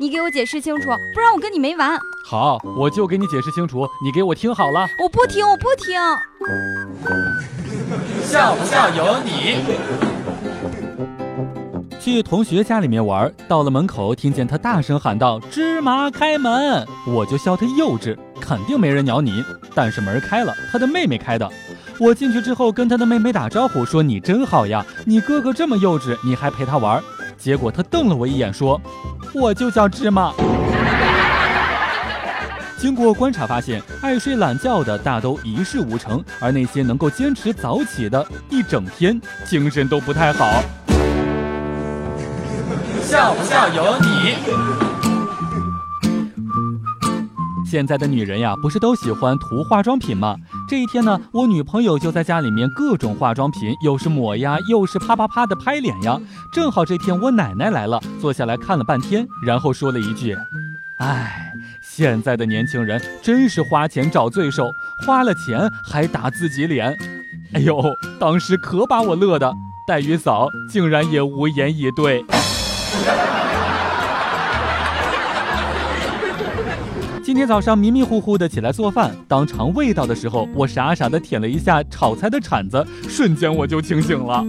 你给我解释清楚，不然我跟你没完。好，我就给你解释清楚，你给我听好了。我不听，我不听。笑不笑由你。去同学家里面玩，到了门口，听见他大声喊道：“芝麻开门！”我就笑他幼稚，肯定没人鸟你。但是门开了，他的妹妹开的。我进去之后跟他的妹妹打招呼，说：“你真好呀，你哥哥这么幼稚，你还陪他玩。”结果他瞪了我一眼，说：“我就叫芝麻。”经过观察发现，爱睡懒觉的大都一事无成，而那些能够坚持早起的，一整天精神都不太好。笑不笑由你。现在的女人呀，不是都喜欢涂化妆品吗？这一天呢，我女朋友就在家里面各种化妆品，又是抹呀，又是啪啪啪的拍脸呀。正好这天我奶奶来了，坐下来看了半天，然后说了一句：“哎。”现在的年轻人真是花钱找罪受，花了钱还打自己脸，哎呦，当时可把我乐的，黛玉嫂竟然也无言以对。今天早上迷迷糊糊的起来做饭，当尝味道的时候，我傻傻的舔了一下炒菜的铲子，瞬间我就清醒了。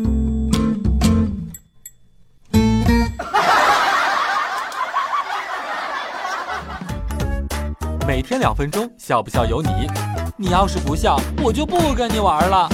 每天两分钟，笑不笑由你。你要是不笑，我就不跟你玩了。